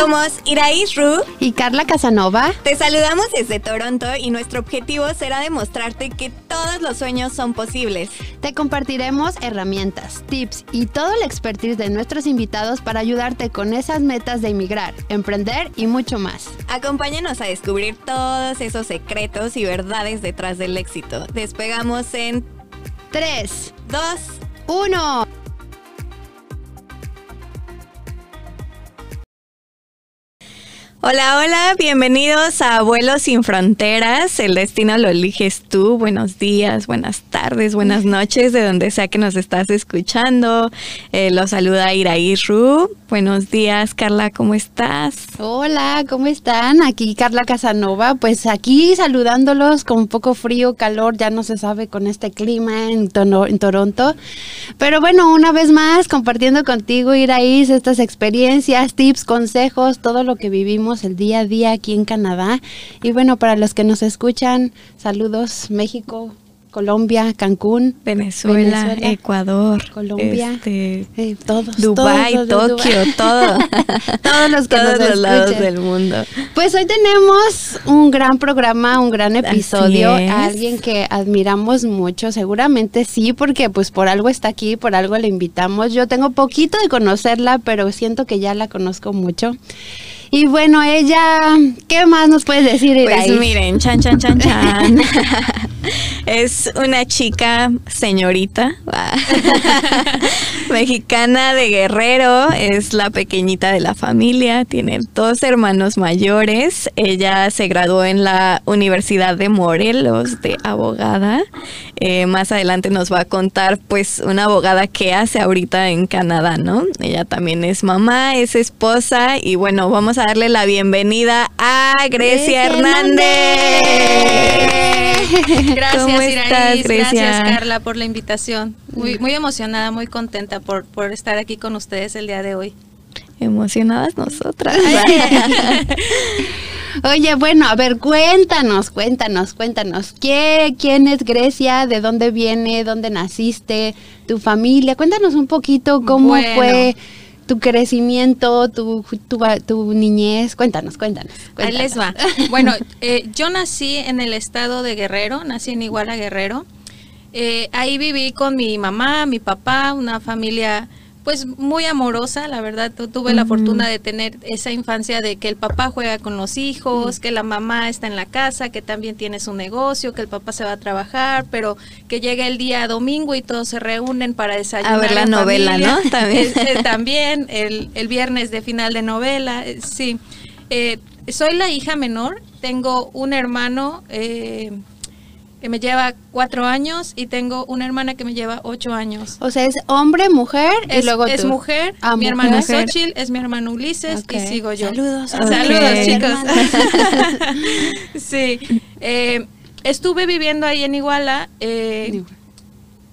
Somos Iraís Ru y Carla Casanova. Te saludamos desde Toronto y nuestro objetivo será demostrarte que todos los sueños son posibles. Te compartiremos herramientas, tips y todo el expertise de nuestros invitados para ayudarte con esas metas de emigrar, emprender y mucho más. Acompáñanos a descubrir todos esos secretos y verdades detrás del éxito. Despegamos en 3, 2, 1. Hola, hola, bienvenidos a Vuelos sin Fronteras. El destino lo eliges tú. Buenos días, buenas tardes, buenas noches, de donde sea que nos estás escuchando. Eh, los saluda Iraí Ru. Buenos días, Carla, ¿cómo estás? Hola, ¿cómo están? Aquí Carla Casanova. Pues aquí saludándolos con un poco frío, calor, ya no se sabe con este clima en, en Toronto. Pero bueno, una vez más, compartiendo contigo, Iraí, estas experiencias, tips, consejos, todo lo que vivimos el día a día aquí en Canadá. Y bueno, para los que nos escuchan, saludos México, Colombia, Cancún, Venezuela, Ecuador, Colombia, este, eh, todos, Dubai, Tokio, todo, todos los que todos los lados del mundo. Pues hoy tenemos un gran programa, un gran episodio, a alguien que admiramos mucho, seguramente sí, porque pues por algo está aquí, por algo le invitamos. Yo tengo poquito de conocerla, pero siento que ya la conozco mucho. Y bueno, ella, ¿qué más nos puedes decir? Pues miren, chan, chan, chan, chan. es una chica señorita mexicana de Guerrero, es la pequeñita de la familia, tiene dos hermanos mayores, ella se graduó en la Universidad de Morelos de abogada, eh, más adelante nos va a contar pues una abogada que hace ahorita en Canadá, ¿no? Ella también es mamá, es esposa y bueno, vamos a darle la bienvenida a Grecia, Hernández. Gracias, Iraís. Gracias, Carla, por la invitación. Muy, muy emocionada, muy contenta por, por estar aquí con ustedes el día de hoy. Emocionadas nosotras. Oye, bueno, a ver, cuéntanos, cuéntanos, cuéntanos. ¿Qué, ¿Quién es Grecia? ¿De dónde viene? ¿Dónde naciste? ¿Tu familia? Cuéntanos un poquito cómo fue tu crecimiento, tu, tu, niñez. Cuéntanos, cuéntanos, Ahí les va. Bueno, eh, yo nací en el estado de Guerrero, nací en Iguala Guerrero. Eh, ahí viví con mi mamá, mi papá, una familia pues muy amorosa, la verdad, tuve la fortuna de tener esa infancia de que el papá juega con los hijos, que la mamá está en la casa, que también tiene su negocio, que el papá se va a trabajar, pero que llega el día domingo y todos se reúnen para desayunar. A ver la novela, ¿no? También, también el, el, viernes de final de novela, eh, sí. Eh, soy la hija menor, tengo un hermano eh, que me lleva cuatro años y tengo una hermana que me lleva ocho años. O sea, es hombre, mujer y luego Es mujer, ah, mi hermana Xochitl, es mi hermano Ulises y sigo yo. Saludos. Saludos, chicos. sí. Eh, estuve viviendo ahí en Iguala. Eh,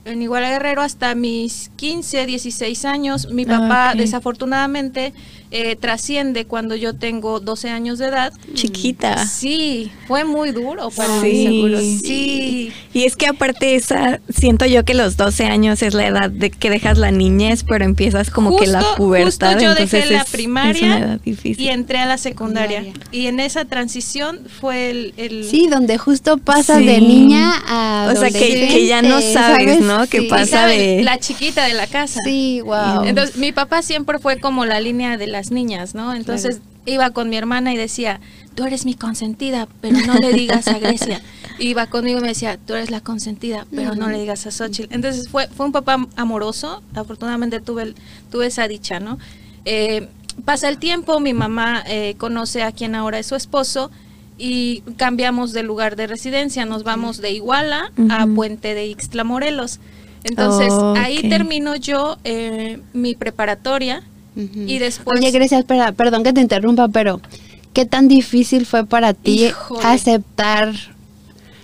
en Iguala Guerrero hasta mis 15, 16 años. Mi papá, desafortunadamente, eh, trasciende cuando yo tengo 12 años de edad. Chiquita. Sí, fue muy duro para mí, seguro. Sí. Y es que aparte esa, siento yo que los 12 años es la edad de que dejas la niñez, pero empiezas como que la pubertad. Justo yo dejé la primaria y entré a la secundaria. Y en esa transición fue el... Sí, donde justo pasa de niña a... O sea, que, ya no sabes, ¿no? Que pasa de... La chiquita de la casa. Sí, wow. Entonces, mi papá siempre fue como la línea de la las niñas, ¿no? Entonces iba con mi hermana y decía, tú eres mi consentida, pero no le digas a Grecia. Iba conmigo y me decía, tú eres la consentida, pero no le digas a Xochitl. Entonces fue, fue un papá amoroso, afortunadamente tuve, tuve esa dicha, ¿no? Eh, pasa el tiempo, mi mamá eh, conoce a quien ahora es su esposo y cambiamos de lugar de residencia, nos vamos de Iguala a Puente de Ixtla, Morelos. Entonces ahí termino yo eh, mi preparatoria y después... Oye, Grecia, espera, perdón que te interrumpa, pero ¿qué tan difícil fue para ti aceptar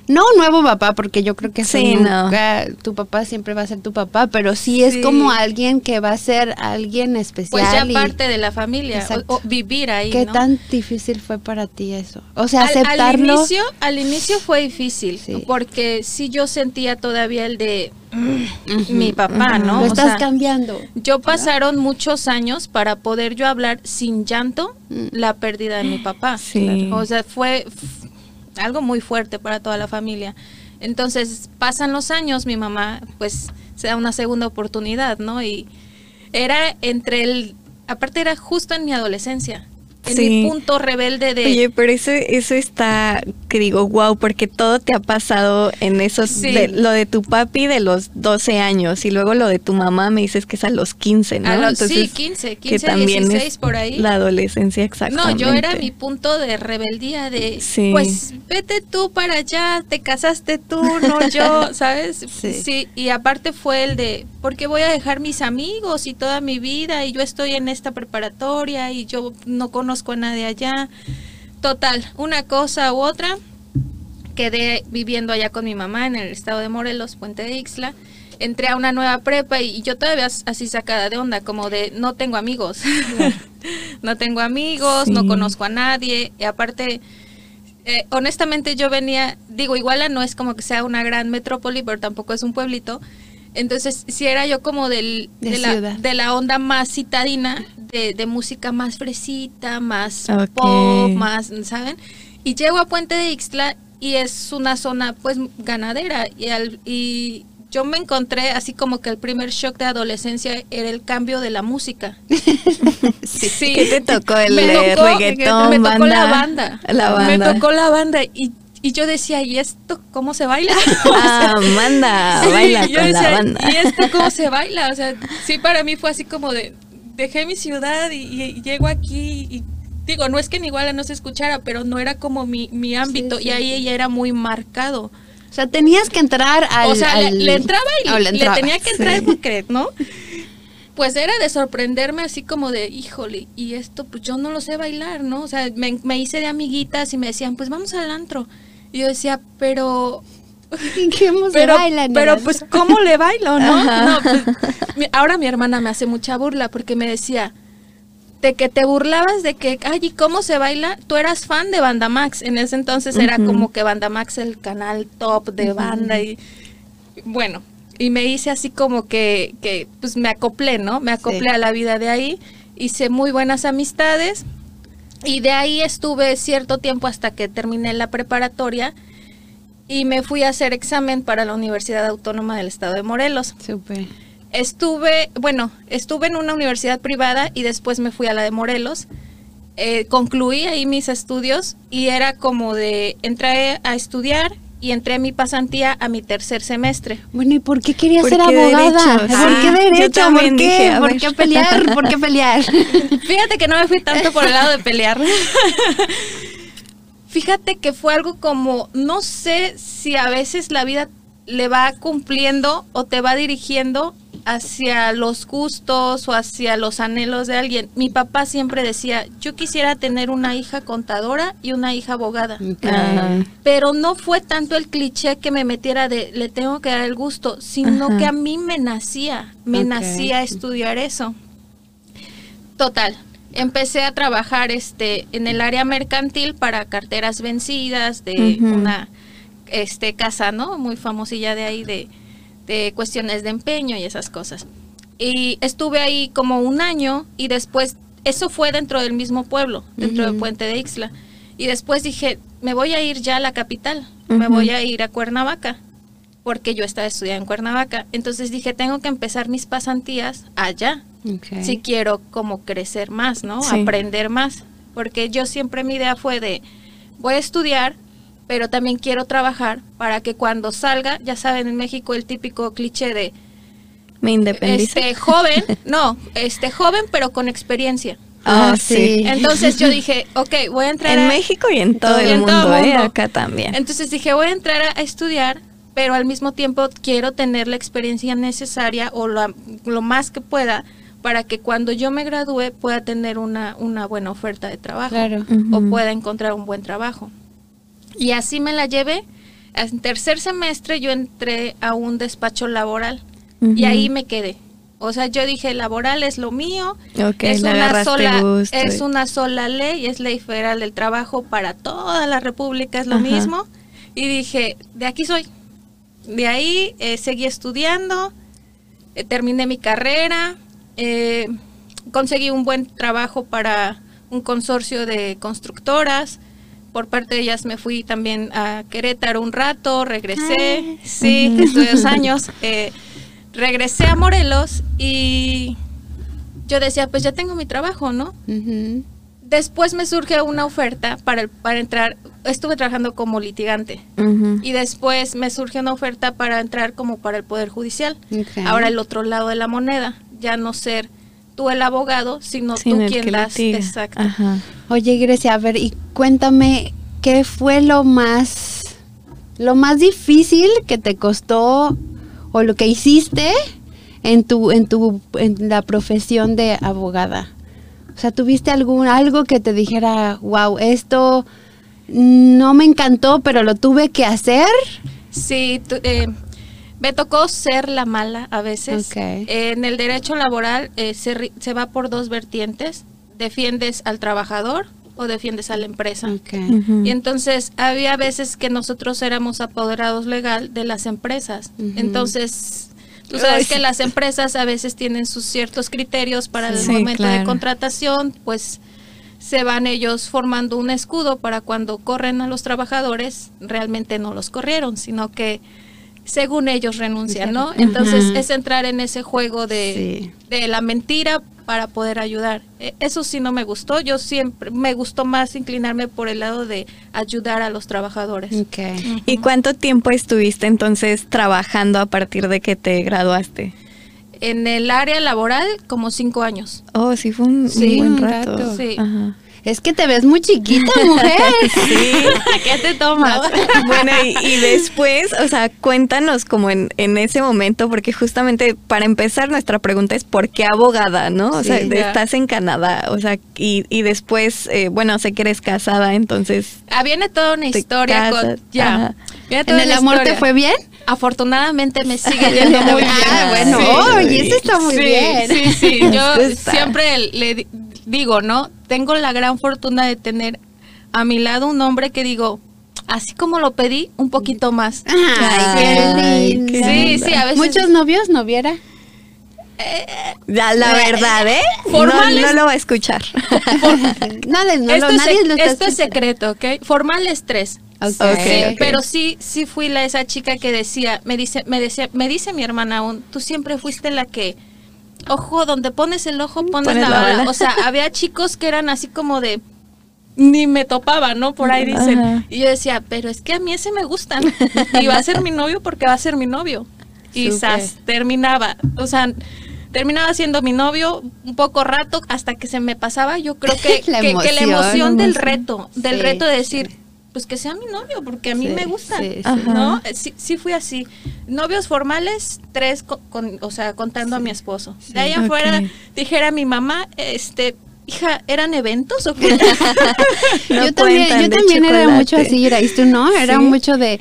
no un nuevo papá, porque yo creo que Sí, no. nunca- tu papá siempre va a ser tu papá, pero sí es Sí. como alguien que va a ser alguien especial. Pues ya y- parte de la familia, Exacto. o, o vivir ahí, ¿Qué ¿no? tan difícil fue para ti eso? O sea, Al- aceptarlo. Al, inicio, al inicio fue difícil, Sí. porque sí yo sentía todavía el de mm, mi papá. ¿no? Lo O estás sea, cambiando. Yo pasaron muchos años para poder yo hablar sin llanto Mm. la pérdida de mi papá. Sí. O sea, fue algo muy fuerte para toda la familia. Entonces, pasan los años, mi mamá pues se da una segunda oportunidad, ¿no? Y era entre el aparte era justo en mi adolescencia. En Sí. mi punto rebelde de Oye, pero eso, eso está, que digo, wow, porque todo te ha pasado en esos, Sí. de- lo de tu papi de los 12 años y luego lo de tu mamá me dices que es a los 15, ¿no? a los, sí, Entonces, 15, que 15, también 16 es por ahí. La adolescencia, No, exactamente. yo era mi punto de rebeldía de, Sí. pues vete tú para allá, te casaste tú, no yo, ¿sabes? Sí. y aparte fue el de, ¿por qué voy a dejar mis amigos y toda mi vida y yo estoy en esta preparatoria y yo no conozco a nadie allá? Total, una cosa u otra, quedé viviendo allá con mi mamá en el estado de Morelos, Puente de Ixla. Entré a una nueva prepa y, yo todavía as- así sacada de onda, como de no tengo amigos. no tengo amigos, no conozco a nadie. Y aparte, eh, honestamente yo venía, digo, Iguala no es como que sea una gran metrópoli, pero tampoco es un pueblito. Entonces, si era yo como del, De de, la, de la onda más citadina, de, de música más fresita, más pop, más, ¿saben? Y llego a Puente de Ixtla y es una zona pues ganadera y, al- y yo me encontré así como que el primer shock de adolescencia era el cambio de la música. Sí. ¿Qué te tocó? ¿El Me tocó- reggaetón, me tocó banda? la banda. La banda. Me tocó la banda y, y yo decía, ¿y esto cómo se baila? Ah, manda, baila yo con la decía, banda. ¿Y esto cómo se baila? O sea, sí, para mí fue así como de, dejé mi ciudad y, y llego aquí y digo, no es que en Iguala no se escuchara, pero no era como mi, mi ámbito sí. y ahí ella era muy marcado. O sea, tenías que entrar al. o sea, le- al- le, entraba y o le, tenía que entrar sí. porque, ¿no? Pues era de sorprenderme así como de, híjole, y esto pues yo no lo sé bailar, ¿no? O sea, me, me hice de amiguitas y me decían, pues vamos al antro. Y yo decía, pero ¿Cómo se pero, baila pero pues, ¿cómo le bailo, no? No, pues, ahora mi hermana me hace mucha burla porque me decía de que te burlabas de que, ay, ¿y cómo se baila? Tú eras fan de Banda Max. En ese entonces era como que Banda Max el canal top de banda y bueno, y me hice así como que, que pues me acoplé, ¿no? Me acoplé Sí. a la vida de ahí, hice muy buenas amistades y de ahí estuve cierto tiempo hasta que terminé la preparatoria y me fui a hacer examen para la Universidad Autónoma del Estado de Morelos. Súper. Estuve, bueno, estuve en una universidad privada y después me fui a la de Morelos. Eh, concluí ahí mis estudios y era como de, entré a estudiar y entré a mi pasantía a mi tercer semestre. Bueno, ¿y por qué querías ¿Por ser qué abogada? derecho? ¿Por Ah, qué yo derecho? también ¿Por qué? ¿Por qué pelear? ¿Por qué pelear? Fíjate que no me fui tanto por el lado de pelear. Fíjate que fue algo como, no sé si a veces la vida le va cumpliendo o te va dirigiendo hacia los gustos o hacia los anhelos de alguien. Mi papá siempre decía, yo quisiera tener una hija contadora y una hija abogada. Ah, Pero no fue tanto el cliché que me metiera de le tengo que dar el gusto, sino Ajá. que a mí me nacía, me nacía estudiar eso. Total, empecé a trabajar este en el área mercantil para carteras vencidas de una este casa, ¿no? Muy famosilla de ahí de, de cuestiones de empeño y esas cosas. Y estuve ahí como un año y después, eso fue dentro del mismo pueblo, dentro de Ujú. Puente de Ixla. Y después dije, me voy a ir ya a la capital, me voy a ir a Cuernavaca, porque yo estaba estudiando en Cuernavaca. Entonces dije, tengo que empezar mis pasantías allá, si quiero como crecer más, ¿no? Sí. Aprender más. Porque yo siempre mi idea fue de, voy a estudiar, pero también quiero trabajar para que cuando salga, ya saben, en México el típico cliché de, me independicé. este, joven, no, este, joven pero con experiencia. Ah, Ah, sí. Entonces yo dije, ok, voy a entrar En a... México y en todo Y el en mundo, todo el ¿eh? mundo. Acá también. Entonces dije, voy a entrar a, a estudiar, pero al mismo tiempo quiero tener la experiencia necesaria o la- lo más que pueda para que cuando yo me gradúe pueda tener una, una buena oferta de trabajo Claro. o pueda encontrar un buen trabajo. Y así me la llevé. En tercer semestre yo entré a un despacho laboral y ahí me quedé. O sea, yo dije, laboral es lo mío, Ok, es, una sola, gusto es una sola ley, es ley federal del trabajo para toda la república, es lo Ajá. mismo. Y dije, de aquí soy. De ahí eh, seguí estudiando, eh, terminé mi carrera, eh, conseguí un buen trabajo para un consorcio de constructoras. Por parte de ellas me fui también a Querétaro un rato, regresé, sí, estuve dos años, eh, regresé a Morelos y yo decía, pues ya tengo mi trabajo, ¿no? Después me surge una oferta para, para entrar, estuve trabajando como litigante. Y después me surge una oferta para entrar como para el Poder Judicial. Ahora el otro lado de la moneda, ya no ser tú el abogado, sino Sin tú el quien litiga. Exacto. Ajá. Oye, Grecia, a ver, y cuéntame, ¿qué fue lo más, lo más difícil que te costó o lo que hiciste en tu, en tu, en la profesión de abogada? O sea, ¿tuviste algún, algo que te dijera, wow, esto no me encantó, pero lo tuve que hacer? Sí, tú- eh, me tocó ser la mala a veces. En el derecho laboral eh, se, se va por dos vertientes. Defiendes al trabajador o defiendes a la empresa. Y entonces había veces que nosotros éramos apoderados legal de las empresas. Entonces, tú sabes Ay, que las empresas a veces tienen sus ciertos criterios para el Sí, momento de contratación, pues se van ellos formando un escudo para cuando corren a los trabajadores, realmente no los corrieron, sino que según ellos renuncian, ¿no? Ajá. Entonces es entrar en ese juego de, Sí. de la mentira para poder ayudar. Eh, Eso sí no me gustó. Yo siempre me gustó más inclinarme por el lado de ayudar a los trabajadores. Ok. ¿Y cuánto tiempo estuviste entonces trabajando a partir de que te graduaste? En el área laboral, como cinco años. Oh, sí, fue un, buen rato. Sí. Ajá. Es que te ves muy chiquita, mujer. Sí. ¿Qué te tomas? Bueno, y, y después, o sea, cuéntanos como en, en ese momento, porque justamente para empezar nuestra pregunta es ¿por qué abogada, no? O sea, Sí. Ya. estás en Canadá, o sea, y, y después, eh, bueno, sé que eres casada, entonces... Ah, viene toda una historia casas, con... Ya. Viene ¿En toda el una amor te fue bien? Afortunadamente me sigue yendo muy bien. Ah, bueno, Sí. oye, eso está muy sí, bien. Sí, sí, yo siempre le di- digo, ¿no? Tengo la gran fortuna de tener a mi lado un hombre que digo, así como lo pedí, un poquito más. Ay, qué Ay, qué Sí, sí, a veces... ¿Muchos novios no viera? Ya, la verdad, ¿eh? Formales. no lo va a escuchar. Nadie, no, esto, lo, es, nadie sec- lo está esto es secreto, ¿ok? Formal es tres. Pero sí, sí fui la esa chica que decía, me dice, me decía, me dice mi hermana aún, tú siempre fuiste la que, ojo, donde pones el ojo pones, Pones la, la bala. bala. O sea, había chicos que eran así como de, ni me topaban, ¿no? Por ahí dicen. Ajá. Y yo decía, pero es que a mí ese me gustan. Y va a ser mi novio porque va a ser mi novio. Sas, terminaba. O sea, terminaba siendo mi novio un poco rato hasta que se me pasaba. Yo creo que La que- que la emoción, emoción del emoción. reto, del Sí, reto de decir, sí. Pues que sea mi novio, porque a mí Sí, me gusta, sí, sí. Ajá. ¿no? Eh, Sí, sí fui así. Novios formales, tres, co- con, o sea, contando a mi esposo. De ahí afuera, dijera mi mamá, este, hija, ¿eran eventos o qué? No yo también, yo también era mucho así, era, y tú no, era ¿Sí? mucho de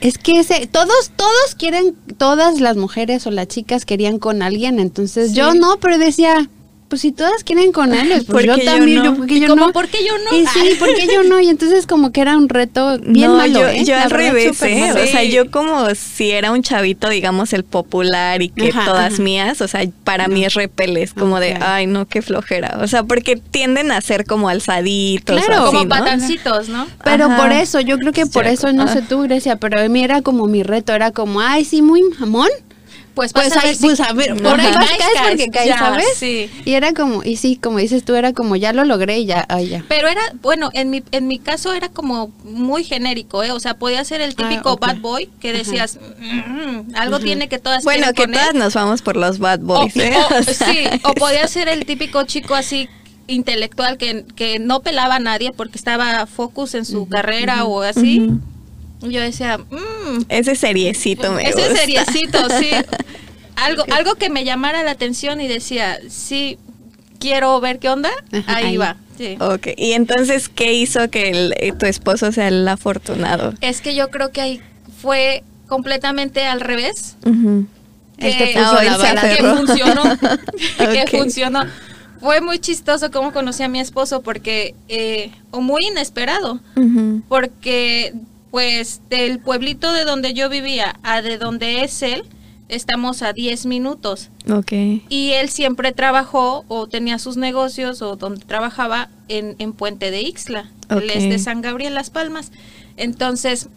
es que ese, todos, todos quieren, todas las mujeres o las chicas querían con alguien, entonces Sí. yo no, pero decía, pues si todas quieren con él, pues ¿Por yo qué yo también, no? yo, porque Y yo como, no. ¿por qué yo no? Y sí, ¿por qué yo no? Y entonces como que era un reto bien no, malo, yo, ¿eh? yo al revés, ¿eh? O sea, Sí. yo como si era un chavito, digamos, el popular y que Ajá, todas ajá. mías, o sea, para mí es repeles, como de, ay, no, qué flojera. O sea, porque tienden a ser como alzaditos. Claro. o así, como patancitos, ¿no? Pero Ajá. por eso, yo creo que por eso, no sé Ah. tú, Grecia, pero a mí era como mi reto, era como, ay, sí, muy mamón. Pues, Pues, ahí, si- pues a ver, por ahí Ajá. vas, Caes, caes porque caes, ya, ¿sabes? sí. Y era como, y sí, como dices tú, era como, ya lo logré y ya, ay, ya. Pero era, bueno, en mi, en mi caso era como muy genérico, ¿eh? O sea, podía ser el típico Ah, ok. bad boy que decías, "Mm, algo tiene que todas Bueno, que él". todas nos vamos por los bad O, boys, ¿eh? o- O sea, sí, o podía ser el típico chico así intelectual que, que no pelaba a nadie porque estaba focus en su carrera o así. Ujú. Y Yo decía, mmm, Ese seriecito me ese gusta. seriecito, sí. Algo, algo que me llamara la atención y decía, sí, quiero ver qué onda, Ajá, ahí, ahí. va. sí. Ok, y entonces, ¿qué hizo que el- eh, tu esposo sea el afortunado? Es que yo creo que ahí fue completamente al revés. Que- puso Ah, la vara. que funcionó. que Ok. funcionó. Fue muy chistoso cómo conocí a mi esposo porque, eh, o muy inesperado, porque pues del pueblito de donde yo vivía a de donde es él, estamos a 10 minutos. Ok. Y él siempre trabajó o tenía sus negocios o donde trabajaba en, en Puente de Ixtla. Él es de San Gabriel Las Palmas. Entonces,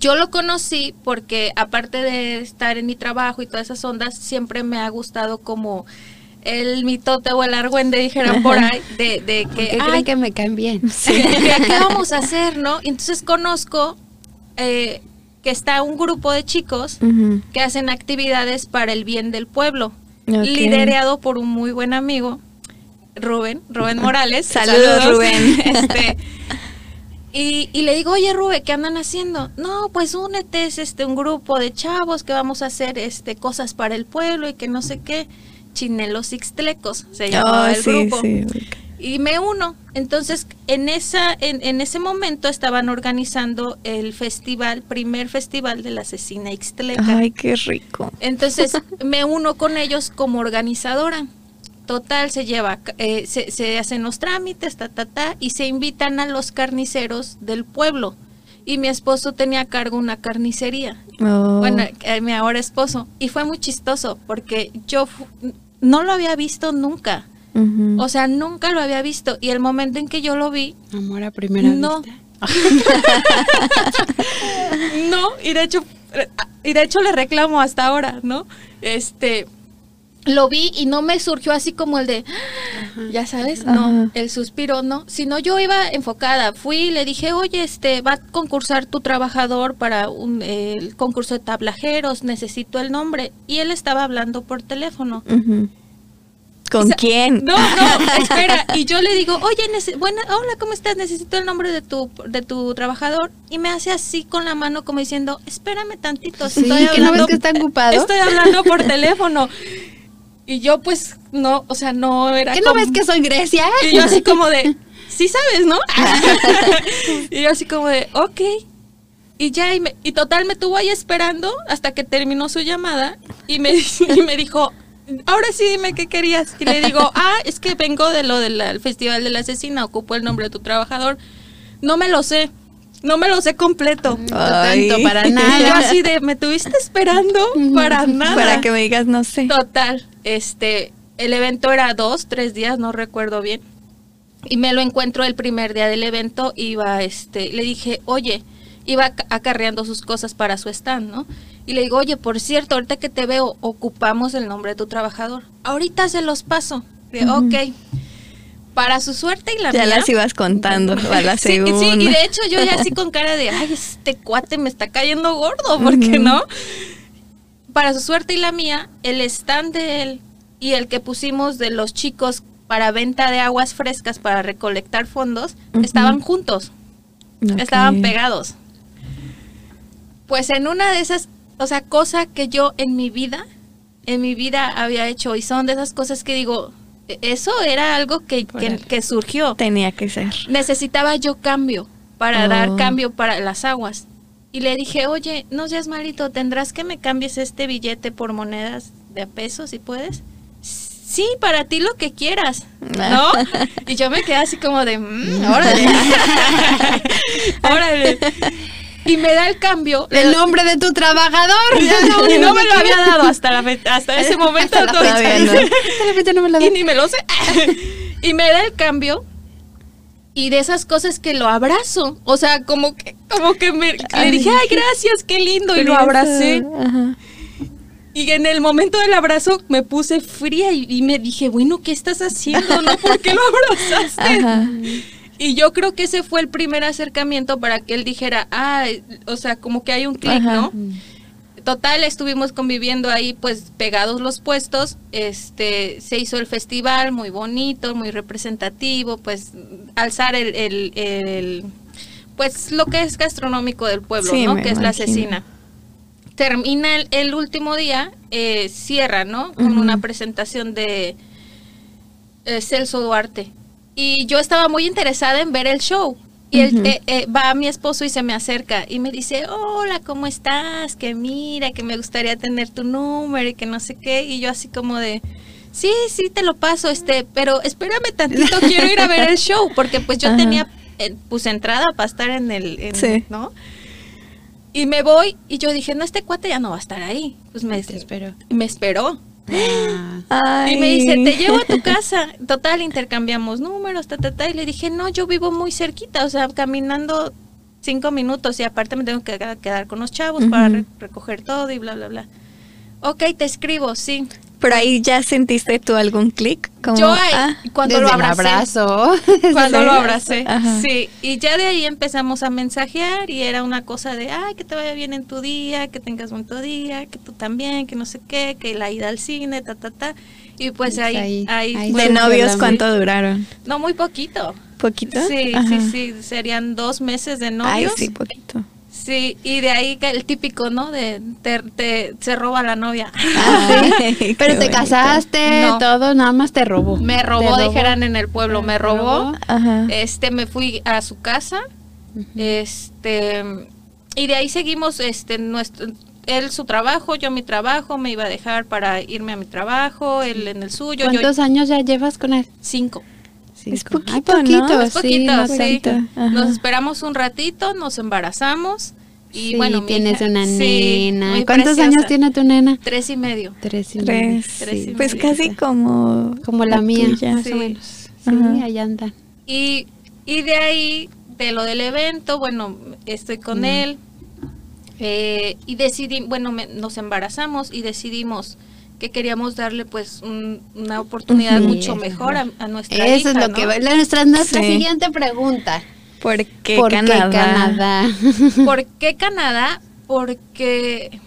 yo lo conocí porque aparte de estar en mi trabajo y todas esas ondas, siempre me ha gustado como el mitote o el argüende, dijeran por ahí, de, de ¿Por que, "Ay, que me caen bien? ¿qué, vamos a hacer, no? Y Entonces conozco eh, que está un grupo de chicos que hacen actividades para el bien del pueblo, liderado por un muy buen amigo, Rubén, Rubén Morales. Saludos, Rubén. Este, y, y le digo, oye Rubén, ¿qué andan haciendo? No, pues únete, es este un grupo de chavos que vamos a hacer este cosas para el pueblo y que no sé qué. Chinelos Ixtlecos se llamaba Oh, el sí, grupo sí, y me uno. Entonces, en esa, en, en ese momento estaban organizando el festival, primer festival de la asesina Ixtleca. Ay, qué rico. Entonces, me uno con ellos como organizadora. Total, se lleva, eh, se, se hacen los trámites, ta, ta, ta, y se invitan a los carniceros del pueblo. Y mi esposo tenía a cargo una carnicería Oh. bueno, eh, mi ahora esposo. Y fue muy chistoso porque yo no lo había visto nunca. O sea, nunca lo había visto. Y el momento en que yo lo vi, Amor a primera No. vista. no, y de hecho, y de hecho le reclamo hasta ahora, ¿no? Este, lo vi y no me surgió así como el de, ya sabes, no, el suspiro, no, sino yo iba enfocada, fui y le dije, oye, este, va a concursar tu trabajador para un, eh, el concurso de tablajeros, necesito el nombre, y él estaba hablando por teléfono. ¿Con O sea, quién? No, no, espera. Y yo le digo, oye, buena, hola, ¿cómo estás? Necesito el nombre de tu, de tu trabajador. Y me hace así con la mano como diciendo, espérame tantito. Sí, Estoy ¿que no ves que está ocupado? Estoy hablando por teléfono. Y yo pues, no, o sea, no era ¿Qué no como- ves que soy Grecia? Y yo así como de, sí sabes, ¿no? y yo así como de, ok. Y ya, y, me- y total me tuvo ahí esperando hasta que terminó su llamada y me, y me dijo, ahora sí dime qué querías. Y le digo, ah, es que vengo de lo del Festival de la Asesina, ocupo el nombre de tu trabajador. No me lo sé, no me lo sé completo. Tanto para Y yo nada. así de, me tuviste esperando para nada. Para que me digas, no sé. Total, este, el evento era dos, tres días, no recuerdo bien. Y me lo encuentro el primer día del evento, iba, este, le dije, oye, iba ac- acarreando sus cosas para su stand, ¿no? Y le digo, oye, por cierto, ahorita que te veo, ocupamos el nombre de tu trabajador. Ahorita se los paso. De, Ujú. Ok. Para su suerte y la Ya mía. las ibas contando a la Sí, segunda. sí, y de hecho yo ya así con cara de, ay, este cuate me está cayendo gordo, ¿por qué no? Para su suerte y la mía, el stand de él y el que pusimos de los chicos para venta de aguas frescas para recolectar fondos, estaban juntos, estaban pegados. Pues en una de esas, o sea, cosa que yo en mi vida, en mi vida había hecho y son de esas cosas que digo, "E- eso era algo que, que, surgió Tenía que ser. necesitaba yo cambio para Oh. dar cambio para las aguas. Y le dije, oye, no seas malito, ¿tendrás que me cambies este billete por monedas de a pesos si puedes? Sí, para ti lo que quieras, ¿no? Y yo me quedé así como de, "Mm, órale, órale. Y me da el cambio. El nombre de tu trabajador. Y no me lo había dado hasta, la fe- hasta ese momento. Hasta la todavía no. ¿no? Hasta la fecha no me la y ni me lo sé. y me da el cambio. Y de esas cosas que lo abrazo. O sea, como que, como que me, le dije, ay, gracias, qué lindo. Y lo abracé. Ajá. Y en el momento del abrazo me puse fría y, y me dije, bueno, ¿qué estás haciendo? ¿No? ¿Por qué lo abrazaste? Ajá. Y yo creo que ese fue el primer acercamiento para que él dijera, ah, o sea, como que hay un clic. ¿no? Total, estuvimos conviviendo ahí, pues pegados los puestos. Este, se hizo el festival muy bonito, muy representativo, pues alzar el, el- el- pues lo que es gastronómico del pueblo, Sí, ¿no? Que es la asesina. Termina el, el último día, eh, cierra, ¿no? Con una presentación de eh, Celso Duarte. Y yo estaba muy interesada en ver el show. Y él, eh, eh, va mi esposo y se me acerca y me dice, hola, ¿cómo estás? Que mira, que me gustaría tener tu número y que no sé qué. Y yo así como de, sí, sí, te lo paso, este, pero espérame tantito, quiero ir a ver el show, porque pues yo Ajá. tenía eh, pues entrada para estar en el, en- Sí. ¿no? Y me voy y yo dije, no, este cuate ya no va a estar ahí. Pues me, Te espero. y me esperó. Ay. Y me dice, te llevo a tu casa. Total, intercambiamos números, ta, ta, ta. Y le dije, no, yo vivo muy cerquita, o sea, caminando cinco minutos y aparte me tengo que quedar- con los chavos para recoger todo y bla, bla, bla. Ok, te escribo, sí. Pero ahí ya sentiste tú algún clic. Como, yo ahí, ah, cuando desde lo abracé, abrazo. cuando lo abracé, Ajá. sí. Y ya de ahí empezamos a mensajear y era una cosa de, ay, que te vaya bien en tu día, que tengas bonito día, que tú también, que no sé qué, que la ida al cine, ta, ta, ta. Y pues Pues ahí, ahí- ahí, ahí fue- ¿De novios cuánto duraron? No, muy poquito. ¿Poquito? Sí, Ajá. sí, sí, serían dos meses de Ay, novios. sí, poquito. Sí, y de ahí el típico, ¿no? De te, te- se roba la novia. Pero te bonito. casaste, No. todo, nada más te robó. Me robó, Te dijeran en el pueblo, me robó. Ajá. Este, me fui a su casa. Este, y de ahí seguimos, este, nuestro, él su trabajo, yo mi trabajo, me iba a dejar para irme a mi trabajo, él en el suyo, yo ¿Cuántos años ya llevas con él? cinco. Es Cinco. poquito, Ay, poquito, ¿no? Es sí, poquito, no sí. Nos esperamos un ratito, nos embarazamos y Sí, bueno, tienes hija- una sí, nena. muy ¿Cuántos preciosa. años tiene tu nena? Tres y medio. Tres y medio. Tres. Tres y Pues medio. casi como, Como la, mía, tuya. más Sí. o menos. Sí, Ajá. ahí andan. Y, y de ahí, de lo del evento, bueno, estoy con él eh, y decidí, bueno, me- nos embarazamos y decidimos que queríamos darle pues un- una oportunidad mucho Sí, mejor a, a nuestra Eso hija, es lo ¿no? que va. la- Nuestra, nuestra Sí. siguiente pregunta. ¿Por qué ¿Por Canadá? qué Canadá? ¿Por qué Canadá? Porque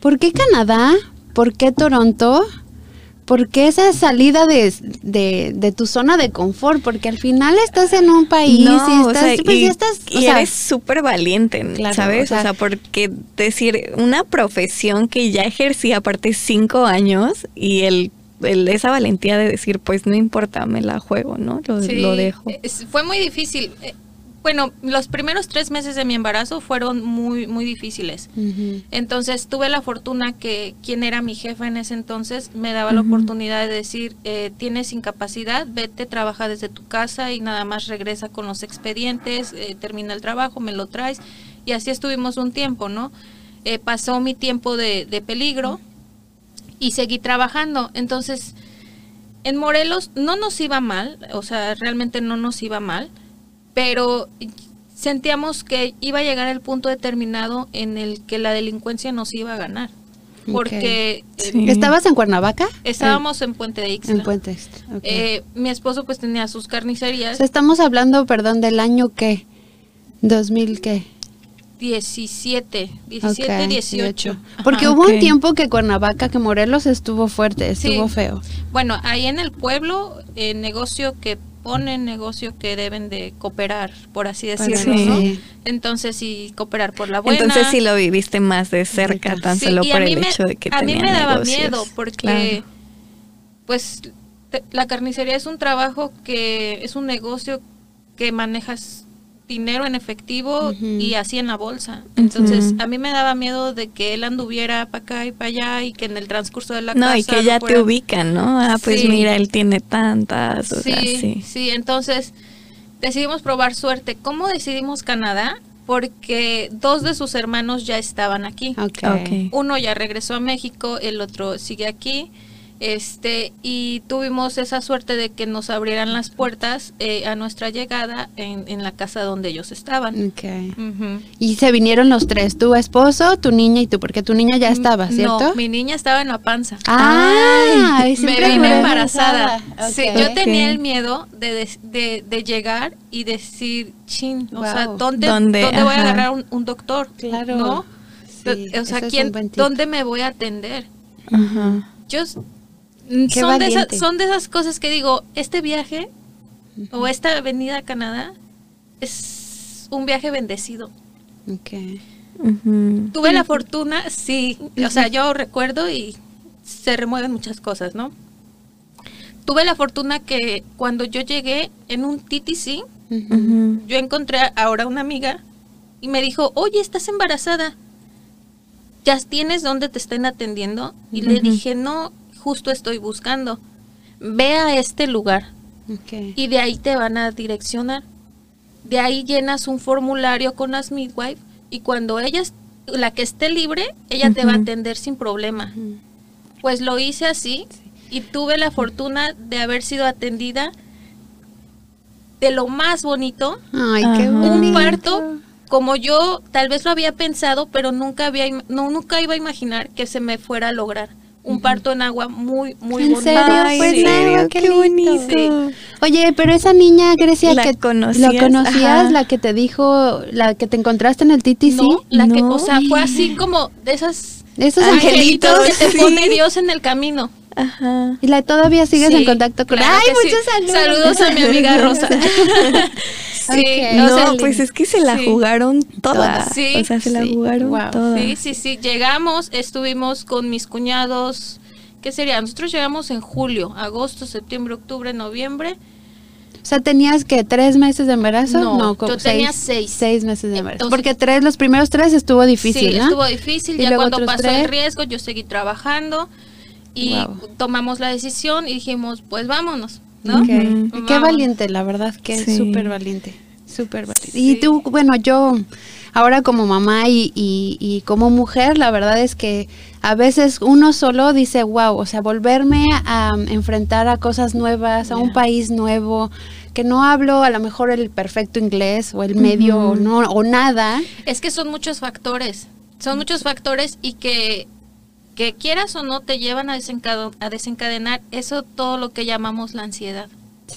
¿Por qué Canadá? ¿Por qué Toronto? ¿Por qué esa salida de, de, de tu zona de confort? Porque al final estás en un país y No, o estás, sea, pues, y, ya estás, o y sea, eres súper valiente, Claro, ¿sabes? o sea- o sea, porque decir una profesión que ya ejercí aparte cinco años y el, el- esa valentía de decir, pues no importa, me la juego, ¿no? Lo, sí, lo dejo. es- fue muy difícil. Bueno, los primeros tres meses de mi embarazo fueron muy, muy difíciles. Entonces tuve la fortuna que quien era mi jefa en ese entonces me daba la oportunidad de decir, eh, tienes incapacidad, vete, trabaja desde tu casa y nada más regresa con los expedientes, eh, termina el trabajo, me lo traes. Y así estuvimos un tiempo, ¿no? Eh, pasó mi tiempo de, de peligro y seguí trabajando. Entonces, en Morelos no nos iba mal, o sea, realmente no nos iba mal, pero sentíamos que iba a llegar el punto determinado en el que la delincuencia nos iba a ganar. Porque eh, Sí. ¿Estabas en Cuernavaca? estábamos en Puente de Ixtla. en Puente Extra, ok. Eh, mi esposo pues tenía sus O carnicerías, sea, estamos hablando, perdón, del año qué? 2000 qué? 17, 17, Ok, 18. Porque Ajá. hubo un tiempo que Cuernavaca, que Morelos estuvo fuerte, estuvo Sí. feo. Bueno, ahí en el pueblo, eh, negocio que ponen, negocio que deben de cooperar, por así decirlo, Sí. ¿no? Entonces sí, cooperar por la buena. Entonces sí lo viviste más de cerca, tan Sí, solo por el me- hecho de que a mí me daba negocios. miedo porque Claro. pues te- la carnicería es un trabajo que es un negocio que manejas dinero en efectivo y así en la bolsa. Entonces, a mí me daba miedo de que él anduviera para acá y para allá y que en el transcurso de la No, casa y que ya fuera- te ubican, ¿no? Ah, pues Sí. mira, él tiene tantas, o Sí, sea, sí, sí. entonces decidimos probar suerte. ¿Cómo decidimos Canadá? Porque dos de sus hermanos ya estaban aquí. Ok. Ok. Uno ya regresó a México, el otro sigue aquí. Este, y tuvimos esa suerte de que nos abrieran las puertas eh, a nuestra llegada en, en la casa donde ellos estaban. Ok. Ujú. Y se vinieron los tres, tu esposo, tu niña y tú, porque tu niña ya estaba, ¿cierto? No, mi niña estaba en la panza. Ah, Ay, me vine embarazada. Sí, yo tenía el miedo de, de, de llegar y decir, chin, o sea. ¿dónde, ¿Dónde? ¿dónde voy a agarrar un, un doctor? Claro. ¿No? Sí, o sea, ¿quién. ¿dónde me voy a atender? Ajá. Yo mm, son de, esas, valiente. son de esas cosas que digo, este viaje o esta venida a Canadá es un viaje bendecido. Tuve la fortuna, sí, o sea, yo recuerdo y se remueven muchas cosas, ¿no? tuve la fortuna que cuando yo llegué en un TTC, yo encontré ahora una amiga y me dijo, oye, estás embarazada. ¿Ya tienes dónde te estén atendiendo? Y le dije, no, justo estoy buscando. Ve a este lugar y de ahí te van a direccionar. De ahí llenas un formulario con las midwife y cuando ella, la que esté libre, ella te va a atender sin problema. Pues lo hice así y tuve la fortuna de haber sido atendida de lo más bonito, Ay, qué bonito. un parto como yo tal vez lo había pensado, pero nunca había no, nunca iba a imaginar que se me fuera a lograr. Un parto en agua muy muy ¿En bonito. serio? Ay, Pues ¿en serio? qué bonito. Oye, pero esa niña, Grecia, ¿La que conocías? ¿la conocías? Ajá. La que te dijo, la que te encontraste en el TTC. No, la que, o sea, fue así como de esas Esos angelitos, angelitos. que te sí. pone Dios en el camino. Ajá. Y la todavía sigues Sí, en contacto con claro Ay, que sí. muchos saludos. Saludos a mi amiga Rosa. sí, Ok. o no, sea, pues es que se la sí. jugaron toda. Sí, o sea, se la sí. jugaron Wow. toda. Sí, sí, sí. Llegamos, estuvimos con mis cuñados. ¿Qué sería? Nosotros llegamos en julio, agosto, septiembre, octubre, noviembre. O sea, tenías que tres meses de embarazo. No, como yo tenía seis. Seis meses de embarazo. Entonces- Porque tres, los primeros tres estuvo difícil, sí, ¿no? estuvo difícil. Y Ya luego cuando pasó tres. el riesgo, yo seguí trabajando y Wow. tomamos la decisión y dijimos, pues vámonos, ¿no? Ok. Ujú. Qué valiente, la verdad, que es Sí. súper valiente. Súper valiente. Sí. Y tú, bueno, yo ahora como mamá y, y, y como mujer, la verdad es que a veces uno solo dice, wow, o sea, volverme a um, enfrentar a cosas nuevas, a un país nuevo, que no hablo a lo mejor el perfecto inglés o el medio o, no, o nada. Es que son muchos factores, son muchos factores y que, que quieras o no te llevan a, desencado- a desencadenar eso todo lo que llamamos la ansiedad,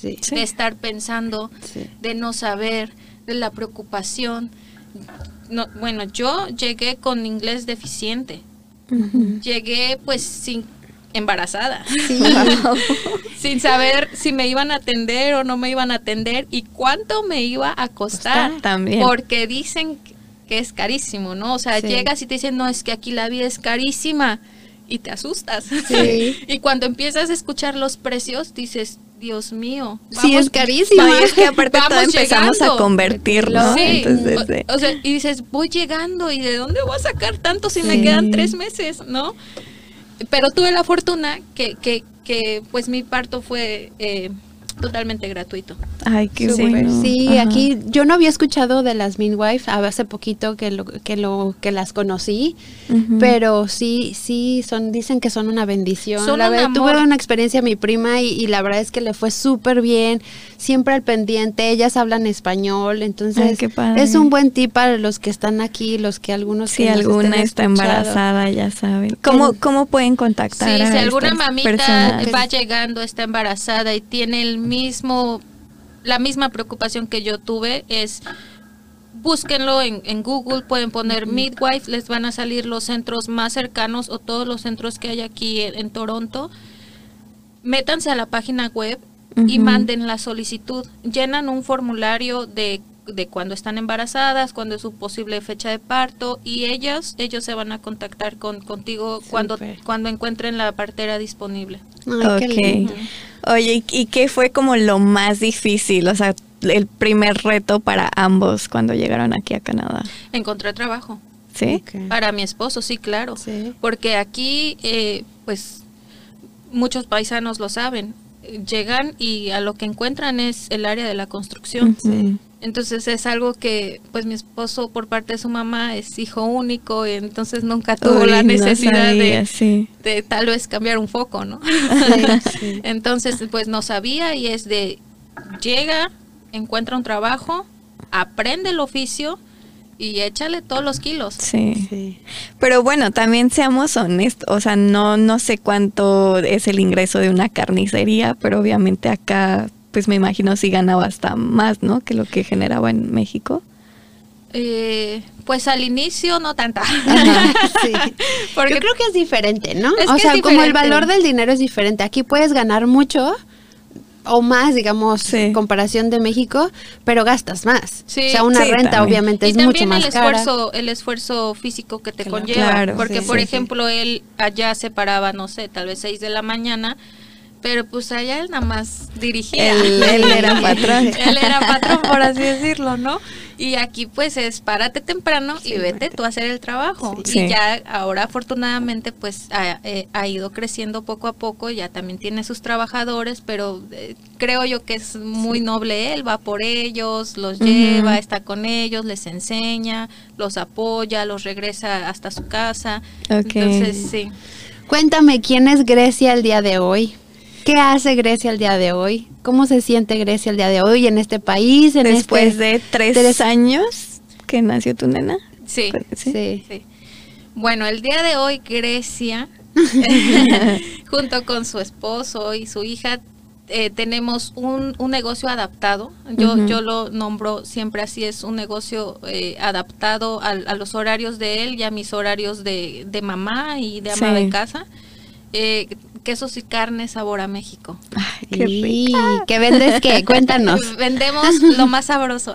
Sí. Sí. de estar pensando, Sí. de no saber, de la preocupación. No, bueno, yo llegué con inglés deficiente, llegué pues sin embarazada, Sí. sin saber si me iban a atender o no me iban a atender y cuánto me iba a costar. Costar también. Porque dicen que es carísimo, ¿no? O sea, Sí. llegas y te dicen, no, es que aquí la vida es carísima y te asustas. Sí. y cuando empiezas a escuchar los precios, dices, Dios mío. Sí, es carísimo. Y es que aparte todo Vamos empezamos llegando. a convertir, ¿no? Sí, Entonces, o- sea, y dices, voy llegando y de dónde voy a sacar tanto si me quedan tres meses, ¿no? Pero tuve la fortuna que, que, que pues mi parto fue eh, totalmente gratuito. ay, qué Súper. bueno. Sí, Ajá. aquí yo no había escuchado de las midwife hace poquito que lo que lo que las conocí, pero sí sí son dicen que son una bendición. Son la un verdad, amor. tuve una experiencia mi prima y, y la verdad es que le fue súper bien, siempre al pendiente, ellas hablan español, entonces Ay, qué padre. es un buen tip para los que están aquí, los que algunos Si que alguna está embarazada, ya saben. ¿Cómo, cómo pueden contactar Sí, a si alguna mamita personas? va llegando, está embarazada y tiene el mismo, la misma preocupación que yo tuve, es búsquenlo en, en Google, pueden poner midwife, les van a salir los centros más cercanos o todos los centros que hay aquí en, en Toronto. Métanse a la página web y manden la solicitud. Llenan un formulario de, de cuando están embarazadas, cuando es su posible fecha de parto y ellos, ellos se van a contactar con, contigo cuando, cuando encuentren la partera disponible. Ay, qué Ok. lindo. Oye, ¿y- ¿y qué fue como lo más difícil? O sea, el primer reto para ambos cuando llegaron aquí a Canadá. Encontré trabajo. ¿Sí? Para mi esposo, sí, claro. Sí. Porque aquí, eh, pues, muchos paisanos lo saben. Llegan y a lo que encuentran es el área de la construcción. Ujú. Entonces es algo que, pues, mi esposo por parte de su mamá es hijo único, y entonces nunca tuvo Uy, la no necesidad sabía, de, sí. de tal vez cambiar un foco, ¿no? Sí, sí. Entonces, pues no sabía y es de llega, encuentra un trabajo, aprende el oficio y échale todos los kilos. Sí. Sí. Pero bueno, también seamos honestos, o sea, no, no sé cuánto es el ingreso de una carnicería, pero obviamente acá, pues me imagino si ganaba hasta más, ¿no? Que lo que generaba en México. Eh, pues al inicio no tanta. Ajá, sí. Porque Yo creo que es diferente, ¿no? Es o sea, es como el valor del dinero es diferente. Aquí puedes ganar mucho o más, digamos, Sí. en comparación de México, pero gastas más. Sí. o sea, una Sí, renta también. obviamente y es mucho también más el cara. esfuerzo, el esfuerzo físico que te Claro. conlleva. Claro, porque, sí, por sí, ejemplo, él allá se paraba, no sé, tal vez 6 de la mañana, pero pues allá él nada más dirigía. Él, él era patrón. él era patrón, por así decirlo, ¿no? Y aquí pues es párate temprano y vete tú a hacer el trabajo. Sí. Y ya ahora afortunadamente pues ha, eh, ha ido creciendo poco a poco, ya también tiene sus trabajadores, pero eh, creo yo que es muy noble él, va por ellos, los lleva, está con ellos, les enseña, los apoya, los regresa hasta su casa. Ok. Entonces sí. Cuéntame, ¿quién es Grecia el día de hoy? ¿Qué hace Grecia el día de hoy? ¿Cómo se siente Grecia el día de hoy en este país? En Después este... de tres, tres- años que nació tu nena. Sí. Sí. Sí. Sí. Bueno, el día de hoy Grecia, junto con su esposo y su hija, eh, tenemos un, un negocio adaptado. Yo, yo lo nombro siempre así, es un negocio eh, adaptado al- a, los horarios de él y a mis horarios de, de mamá y de ama Sí. de casa. Eh, quesos y carnes sabor a México. Ay, qué rico. ¿Qué vendes qué? Cuéntanos. Vendemos lo más sabroso.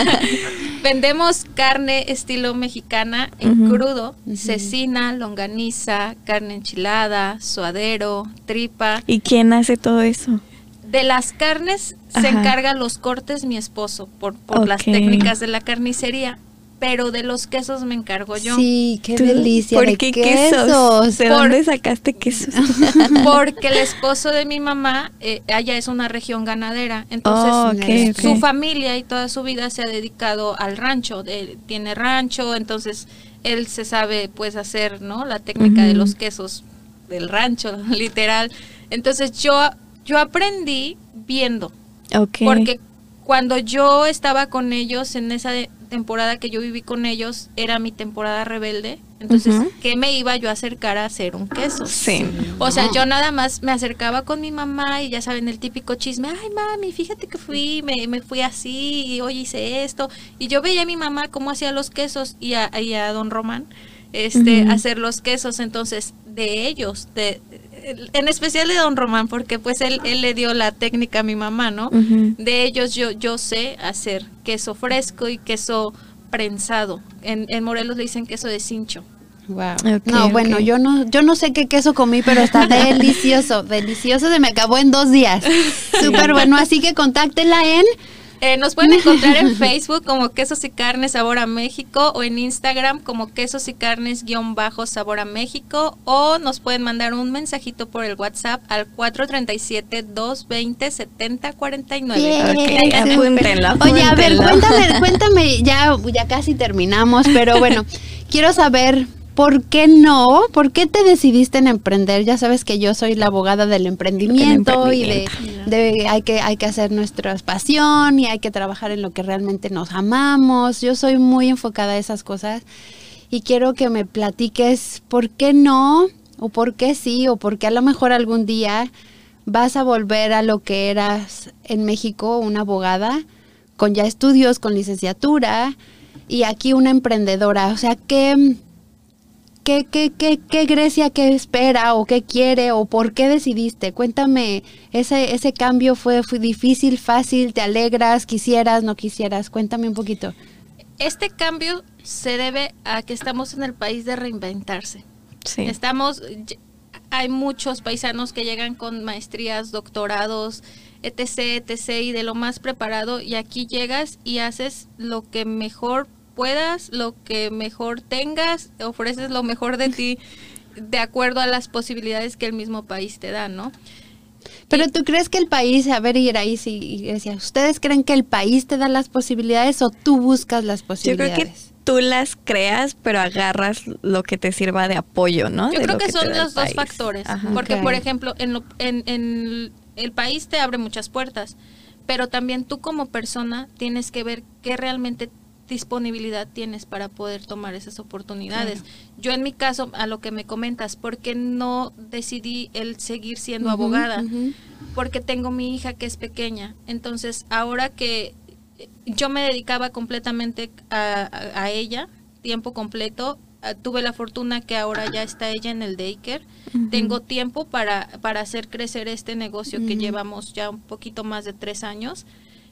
Vendemos carne estilo mexicana en crudo, cecina, longaniza, carne enchilada, suadero, tripa. ¿Y quién hace todo eso? De las carnes se encarga los cortes mi esposo por, por las técnicas de la carnicería, pero de los quesos me encargo yo. Sí, qué ¿Tú? delicia ¿Por de qué quesos. quesos? ¿De Por- dónde sacaste quesos? Porque el esposo de mi mamá, eh, allá es una región ganadera, entonces Oh, su familia y toda su vida se ha dedicado al rancho, de- tiene rancho, entonces él se sabe pues hacer, ¿no? La técnica de los quesos del rancho, literal. Entonces yo yo aprendí viendo, Ok. porque cuando yo estaba con ellos en esa temporada que yo viví con ellos era mi temporada rebelde, entonces. ¿qué me iba yo a acercar a hacer un queso? Sí. O sea, yo nada más me acercaba con mi mamá y ya saben el típico chisme, ay mami, fíjate que fui, me, me fui así, y hoy hice esto. Y yo veía a mi mamá cómo hacía los quesos y a, y a don Román este, hacer los quesos. Entonces, de ellos, de, en especial de don Román, porque pues él, él le dio la técnica a mi mamá, ¿no? De ellos yo, yo sé hacer queso fresco y queso prensado. En, en Morelos le dicen queso de cincho. Wow. No, bueno, yo no, yo no sé qué queso comí, pero está delicioso, delicioso, se me acabó en dos días. Súper bueno, así que contáctela en Eh, nos pueden encontrar en Facebook como Quesos y Carnes Sabor a México o en Instagram como Quesos y Carnes guion bajo Sabor a México o nos pueden mandar un mensajito por el WhatsApp al 437-220-7049. Bien. Ok, Súper. apúntenlo, Oye, a ver, cuéntame, cuéntame, ya, ya casi terminamos, pero bueno, quiero saber por qué no, por qué te decidiste en emprender. Ya sabes que yo soy la abogada del emprendimiento, y de, de hay que hay que hacer nuestra pasión y hay que trabajar en lo que realmente nos amamos. Yo soy muy enfocada a esas cosas y quiero que me platiques por qué no o por qué sí o por qué a lo mejor algún día vas a volver a lo que eras en México, una abogada con ya estudios, con licenciatura y aquí una emprendedora. O sea, ¿qué, qué, qué, qué, qué Grecia qué espera o qué quiere o por qué decidiste? Cuéntame, ese, ese cambio fue, fue difícil, fácil, te alegras, quisieras, no quisieras. Cuéntame un poquito. Este cambio se debe a que estamos en el país de reinventarse. Sí. Estamos, hay muchos paisanos que llegan con maestrías, doctorados, etc, etc, y de lo más preparado, y aquí llegas y haces lo que mejor puedas, lo que mejor tengas, ofreces lo mejor de ti de acuerdo a las posibilidades que el mismo país te da, ¿no? Pero tú crees que el país, a ver, Iraí, si Grecia, ¿ustedes creen que el país te da las posibilidades o tú buscas las Yo posibilidades? creo que tú las creas, pero agarras lo que te sirva de apoyo, ¿no? Yo De creo que son los dos país. factores, Ajá. porque por ejemplo, en, lo- en, en el país te abre muchas puertas, pero también tú como persona tienes que ver qué realmente disponibilidad tienes para poder tomar esas oportunidades. Yo en mi caso, a lo que me comentas, ¿por qué no decidí el seguir siendo abogada? porque tengo mi hija que es pequeña. Entonces, ahora que yo me dedicaba completamente a, a- a ella, tiempo completo, ah, tuve la fortuna que ahora ya está ella en el daycare. Tengo tiempo para, para hacer crecer este negocio que llevamos ya un poquito más de tres años.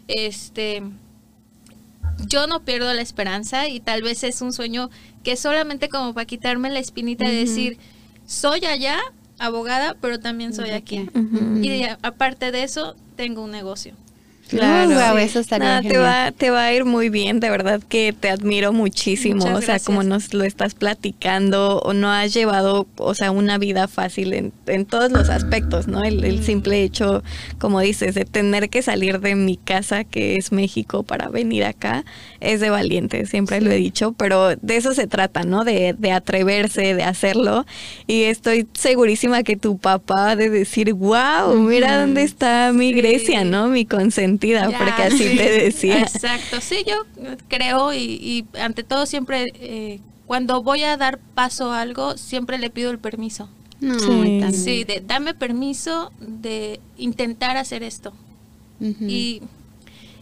Este, yo no pierdo la esperanza y tal vez es un sueño que solamente como para quitarme la espinita de Ujú. decir, soy allá abogada, pero también soy aquí. Y de- aparte de eso, tengo un negocio. Claro. Guau, Sí. eso estaría Nada, te va, te va a ir muy bien, de verdad que te admiro muchísimo. Muchas o sea, gracias. como nos lo estás platicando, o no has llevado, o sea, una vida fácil en, en todos los aspectos, ¿no? El, el simple hecho, como dices, de tener que salir de mi casa, que es México, para venir acá, es de valiente, siempre lo he dicho, pero de eso se trata, ¿no? De, de atreverse, de hacerlo. Y estoy segurísima que tu papá de decir, wow, mira dónde está mi Sí. Grecia, ¿no? Mi consentida, Ya, porque así sí. te decía. Exacto, sí, yo creo y, y ante todo siempre, eh, cuando voy a dar paso a algo, siempre le pido el permiso. No, Sí. Sí, de dame permiso de intentar hacer esto. Ujú. Y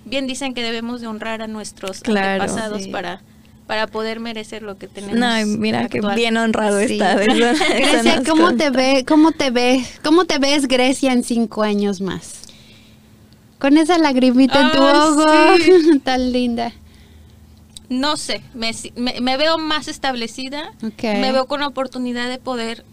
bien dicen que debemos de honrar a nuestros Claro, antepasados sí. para, para poder merecer lo que tenemos. No, mira que bien honrado Sí. está. Grecia, ¿cómo te ve, cómo te ve, cómo te ves Grecia en cinco años más? Con esa lagrimita en tu ojo, sí. tan linda. No sé, me, me- me veo más establecida, me veo con la oportunidad de poder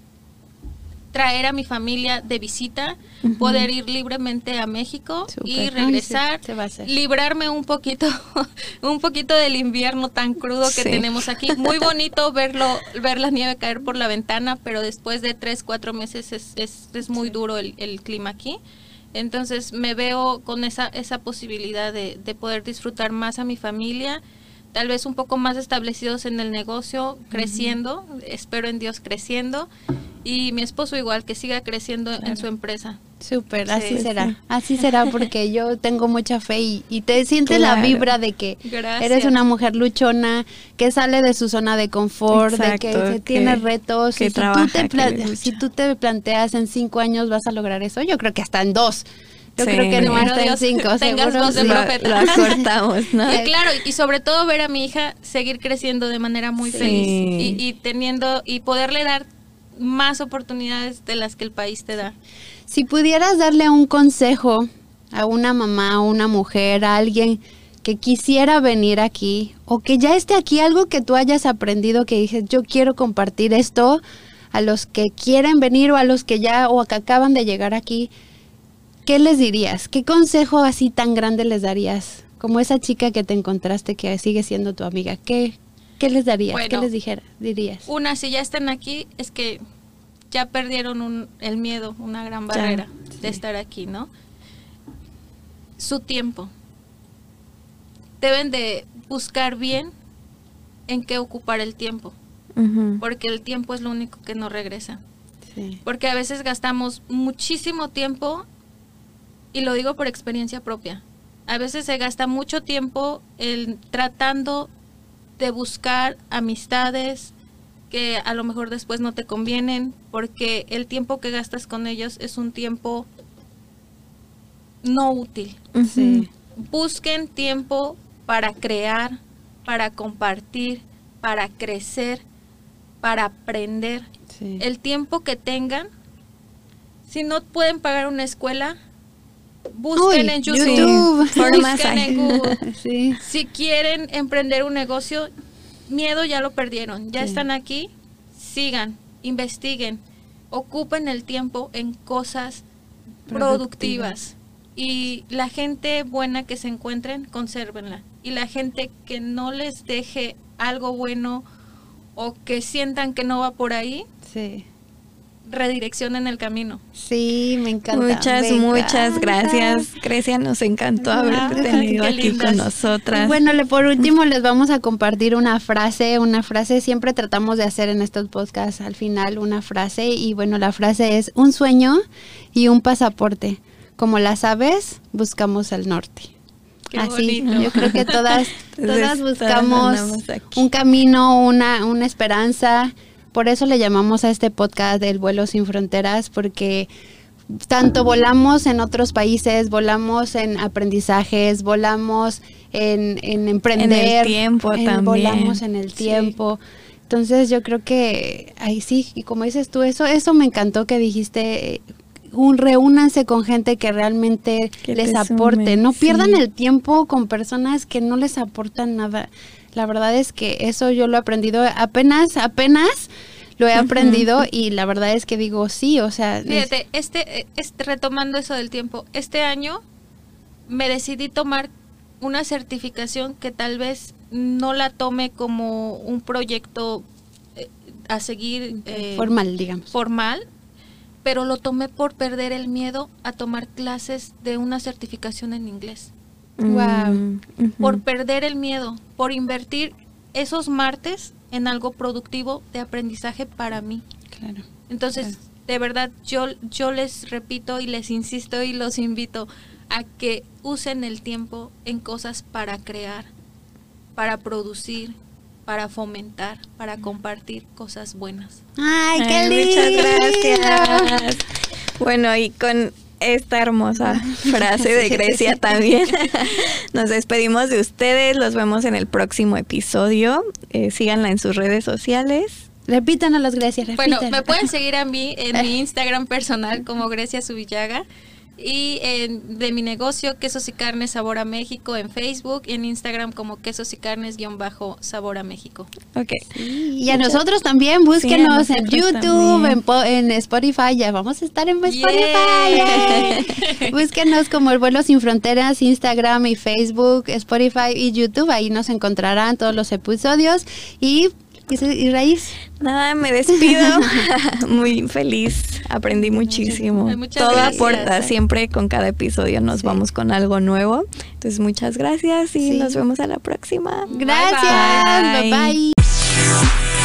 traer a mi familia de visita, poder ir libremente a México y. Ay, regresar, sí, va a hacer. librarme un poquito, un poquito del invierno tan crudo que Sí. tenemos aquí. Muy bonito verlo, ver la nieve caer por la ventana, pero después de tres, cuatro meses es, es, es muy duro el, el clima aquí. Entonces me veo con esa, esa posibilidad de, de poder disfrutar más a mi familia, tal vez un poco más establecidos en el negocio, creciendo, espero en Dios creciendo, y mi esposo igual, que siga creciendo en su empresa. Súper, Sí, así sí. será. Así será porque yo tengo mucha fe y, y te sientes la vibra de que Gracias. eres una mujer luchona, que sale de su zona de confort, de que, tiene retos. que y si, tú trabaja, te que pla- lucha. si tú te planteas en cinco años vas a lograr eso, yo creo que hasta en dos. Yo Sí. creo que no hasta en cinco, tengas seguro. voz de profeta. lo acortamos, ¿no? Y claro, y sobre todo ver a mi hija seguir creciendo de manera muy Sí. feliz y, y teniendo y poderle dar más oportunidades de las que el país te da. Si pudieras darle un consejo a una mamá, a una mujer, a alguien que quisiera venir aquí o que ya esté aquí, algo que tú hayas aprendido que dices, yo quiero compartir esto a los que quieren venir o a los que ya o que acaban de llegar aquí, ¿qué les dirías? ¿Qué consejo así tan grande les darías? Como esa chica que te encontraste que sigue siendo tu amiga, ¿qué, qué les darías? ¿Qué les dijera, dirías? Una, si ya están aquí, es que ya perdieron un- el miedo, una gran Ya, barrera sí. de estar aquí, ¿no? Su tiempo. Deben de buscar bien en qué ocupar el tiempo, porque el tiempo es lo único que no regresa. Sí. Porque a veces gastamos muchísimo tiempo, y lo digo por experiencia propia, a veces se gasta mucho tiempo en tratando de buscar amistades que a lo mejor después no te convienen, porque el tiempo que gastas con ellos es un tiempo no útil. Sí. Busquen tiempo para crear, para compartir, para crecer, para aprender Sí. el tiempo que tengan. Si no pueden pagar una escuela, busquen Uy, en YouTube, YouTube. Busquen en Google. Sí. Si quieren emprender un negocio, miedo ya lo perdieron, ya Sí. están aquí, sigan, investiguen, ocupen el tiempo en cosas productivas. Y la gente buena que se encuentren, consérvenla. Y la gente que no les deje algo bueno o que sientan que no va por ahí, Sí. Redireccionen el camino. Sí, me encanta. Muchas, muchas gracias. Grecia, nos encantó haberte Ay, tenido qué aquí con nosotras. Bueno, le- por último les vamos a compartir una frase, una frase siempre tratamos de hacer en estos podcasts al final una frase y bueno, la frase es un sueño y un pasaporte. Como las aves, buscamos el norte. Qué Así, bonito. yo creo que todas, todas buscamos un camino, una, una esperanza. Por eso le llamamos a este podcast del vuelo sin fronteras, porque tanto volamos en otros países, volamos en aprendizajes, volamos en, en emprender. tiempo en- también. Volamos en el Sí. tiempo. Entonces yo creo que ahí sí, y como dices tú, eso, eso me encantó que dijiste, un, reúnanse con gente que realmente Que les te aporte, sume, no pierdan sí. el tiempo con personas que no les aportan nada. La verdad es que eso yo lo he aprendido apenas, apenas lo he aprendido y la verdad es que digo sí, o sea... es- Fíjate, este, este, retomando eso del tiempo, este año me decidí tomar una certificación que tal vez no la tome como un proyecto eh, a seguir eh, formal, digamos. formal, pero lo tomé por perder el miedo a tomar clases de una certificación en inglés. Guau. Mm. Por perder el miedo, por invertir esos martes en algo productivo de aprendizaje para mí. Claro. Entonces, de verdad, yo, yo les repito y les insisto y los invito a que usen el tiempo en cosas para crear, para producir, para fomentar, para compartir cosas buenas. Ay, qué Ay, lindo. Muchas gracias. Bueno, y con esta hermosa frase de Grecia también nos despedimos de ustedes. Los vemos en el próximo episodio. Eh, síganla en sus redes sociales. Repítanos, Grecia, Bueno, me pueden seguir a mí en mi Instagram personal como Grecia Subillaga y en, de mi negocio Quesos y Carnes Sabor a México en Facebook y en Instagram como Quesos y Carnes guion bajo Sabor a México. Ok. Y a nosotros también, búsquenos Sí, en YouTube, en, po- en Spotify, ya vamos a estar en Spotify. Yay. Búsquenos como El Vuelo Sin Fronteras, Instagram y Facebook, Spotify y YouTube, ahí nos encontrarán todos los episodios y, y, Raíz. Nada, me despido. Muy feliz. Aprendí muchísimo. Muchas Todo gracias. aporta. Siempre con cada episodio nos Sí. vamos con algo nuevo. Entonces, muchas gracias y Sí. nos vemos a la próxima. Gracias, Bye. bye bye.